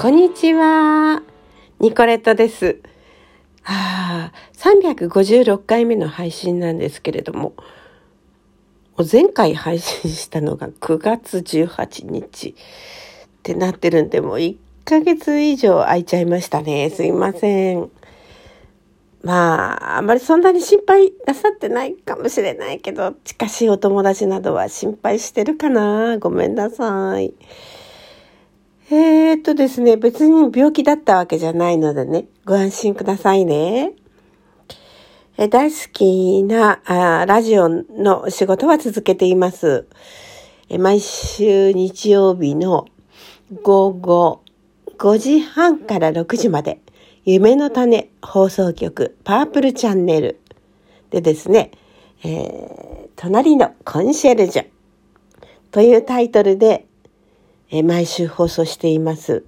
こんにちは。ニコレットです。あ、356回目の配信なんですけれども、前回配信したのが9月18日ってなってるんで、もう1ヶ月以上空いちゃいましたね。すいません。まあ、あまりそんなに心配なさってないかもしれないけど、近しいお友達などは心配してるかなごめんなさい。えー、っとですね、別に病気だったわけじゃないのでね、ご安心くださいね。え大好きなあラジオの仕事は続けています。え毎週日曜日の午後5時半から6時まで夢の種放送局パープルチャンネルでですね、えー、隣のコンシェルジュというタイトルで、え、毎週放送しています。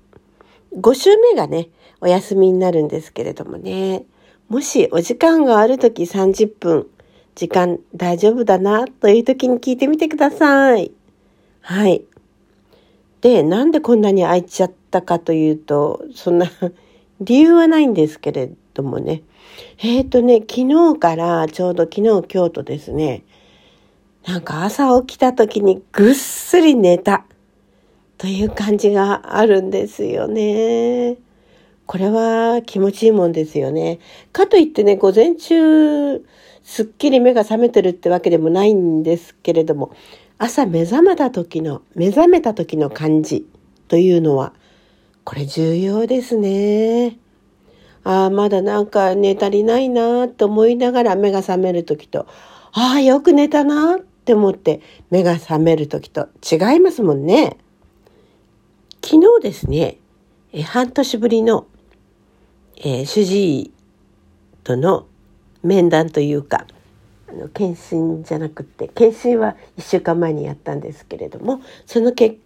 5週目がね、お休みになるんですけれどもね、もしお時間があるとき30分、時間大丈夫だなという時に聞いてみてください。はい。で、なんでこんなに空いちゃったかというと、そんな 理由はないんですけれどもね。えっ、ー、とね、昨日からちょうど昨日今日とですね、なんか朝起きた時にぐっすり寝たという感じがあるんですよね。これは気持ちいいもんですよね。かといってね、午前中すっきり目が覚めてるってわけでもないんですけれども、朝目覚めた時の、目覚めた時の感じというのはこれ重要ですね。ああ、まだなんか寝足りないなと思いながら目が覚める時と、ああ、よく寝たなって思って目が覚める時と違いますもんね。昨日ですね、え半年ぶりの、えー、主治医との面談というか、あの検診じゃなくて検診は1週間前にやったんですけれどもその結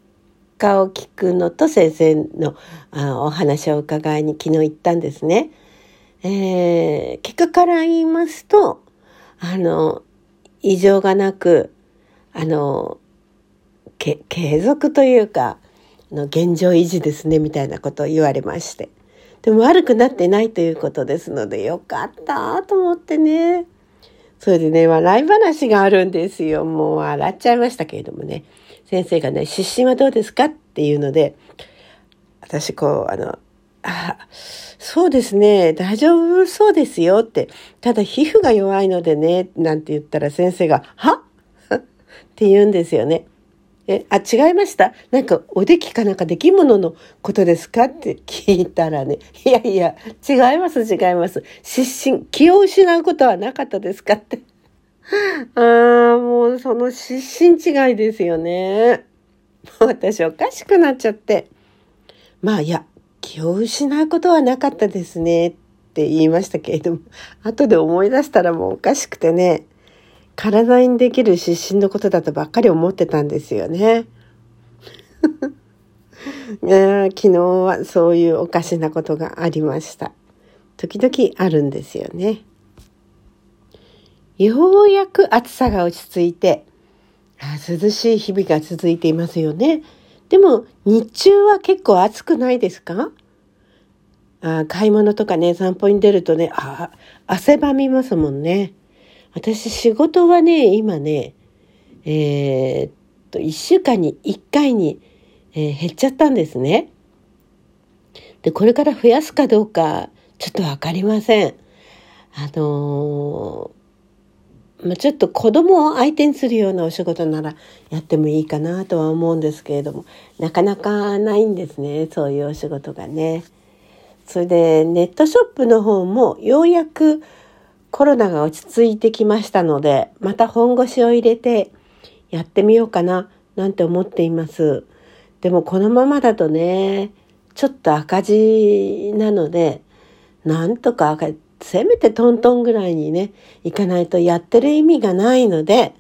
果を聞くのと先生のあお話を伺いに昨日行ったんですね。えー、結果から言いますと、あの、異常がなく、あの、け継続というか、の現状維持ですね、みたいなことを言われまして。でも悪くなってないということですので、よかったと思ってね。それでね、笑い話があるんですよ。もう笑っちゃいましたけれどもね。先生がね、湿疹はどうですかっていうので、私こう、あの、あ、そうですね、大丈夫そうですよって、ただ皮膚が弱いのでね、なんて言ったら先生が、はっ て言うんですよね。え、あ、違いましたなんか、おできかなんかできもののことですかって聞いたらね、いやいや、違います、違います。失神、気を失うことはなかったですかって。ああ、もうその失神違いですよね。私おかしくなっちゃって。まあいや、気を失うことはなかったですねって言いましたけれども、後で思い出したらもうおかしくてね、体にできる失神のことだとばっかり思ってたんですよね。昨日はそういうおかしなことがありました。時々あるんですよね。ようやく暑さが落ち着いて、涼しい日々が続いていますよね。でも日中は結構暑くないですか？あ買い物とかね、散歩に出るとね、あ汗ばみますもんね。私仕事はね、今ね、えー、っと、1週間に1回に、えー、減っちゃったんですね。で、これから増やすかどうか、ちょっとわかりません。あのーまあ、ちょっと子供を相手にするようなお仕事ならやってもいいかなとは思うんですけれどもなかなかないんですねそういうお仕事がね。それでネットショップの方もようやくコロナが落ち着いてきましたのでまた本腰を入れてやってみようかななんて思っています。でもこのままだとねちょっと赤字なのでなんとかせめてトントンぐらいにね、行かないとやってる意味がないので、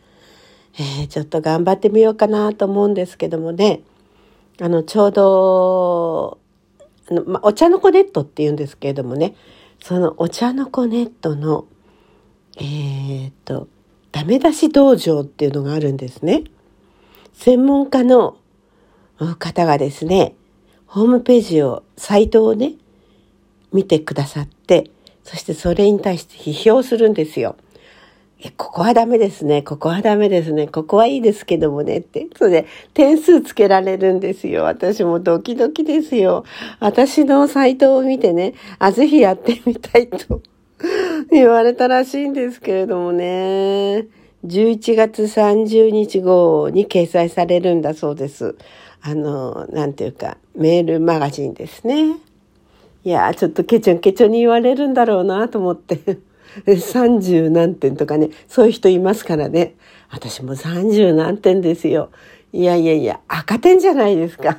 えー、ちょっと頑張ってみようかなと思うんですけどもね、あの、ちょうど、あのまお茶の子ネットって言うんですけれどもね、そのお茶の子ネットの、えー、っと、ダメ出し道場っていうのがあるんですね。専門家の方がですね、ホームページを、サイトをね、見てくださって、そしてそれに対して批評するんですよ。え、ここはダメですね。ここはダメですね。ここはいいですけどもねって。それで点数つけられるんですよ。私もドキドキですよ。私のサイトを見てね、あ、ぜひやってみたいと 言われたらしいんですけれどもね。11月30日号に掲載されるんだそうです。あの、なんていうか、メールマガジンですね。いやちょっとケチョンケチョンに言われるんだろうなと思って。30何点とかね、そういう人いますからね。私も30何点ですよ。いやいやいや、赤点じゃないですか。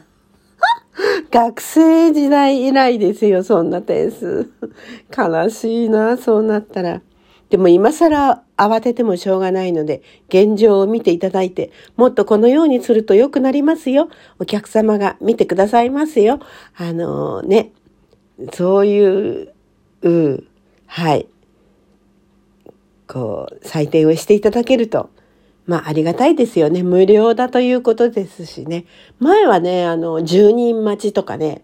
学生時代以来ですよ、そんな点数。悲しいな、そうなったら。でも今更慌ててもしょうがないので、現状を見ていただいて、もっとこのようにすると良くなりますよ。お客様が見てくださいますよ。あのー、ね、そういう、うん、はい。こう、採点をしていただけると、まあ、ありがたいですよね。無料だということですしね。前はね、あの、10人待ちとかね、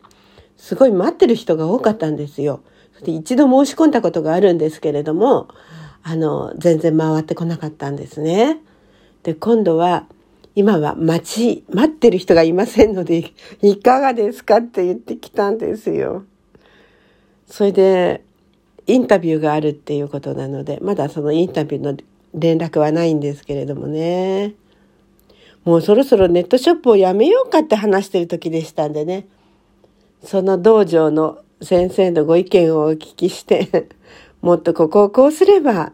すごい待ってる人が多かったんですよ。一度申し込んだことがあるんですけれども、あの、全然回ってこなかったんですね。で、今度は、今は待ち、待ってる人がいませんので、いかがですかって言ってきたんですよ。それで、インタビューがあるっていうことなので、まだそのインタビューの連絡はないんですけれどもね。もうそろそろネットショップをやめようかって話してる時でしたんでね。その道場の先生のご意見をお聞きして、もっとここをこうすれば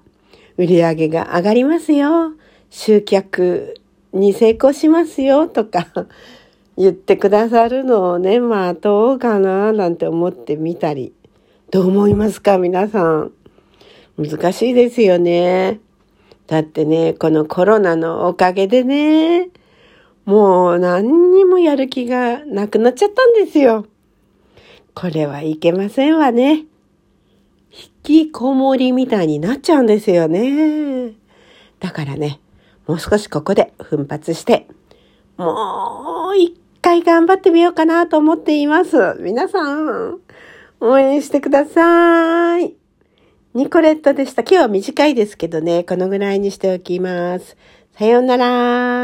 売り上げが上がりますよ。集客に成功しますよとか 言ってくださるのをね、まあどうかななんて思ってみたり。どう思いますか皆さん。難しいですよね。だってね、このコロナのおかげでね、もう何にもやる気がなくなっちゃったんですよ。これはいけませんわね。引きこもりみたいになっちゃうんですよね。だからね、もう少しここで奮発して、もう一回頑張ってみようかなと思っています。皆さん、応援してください。ニコレットでした。今日は短いですけどね、このぐらいにしておきます。さようなら。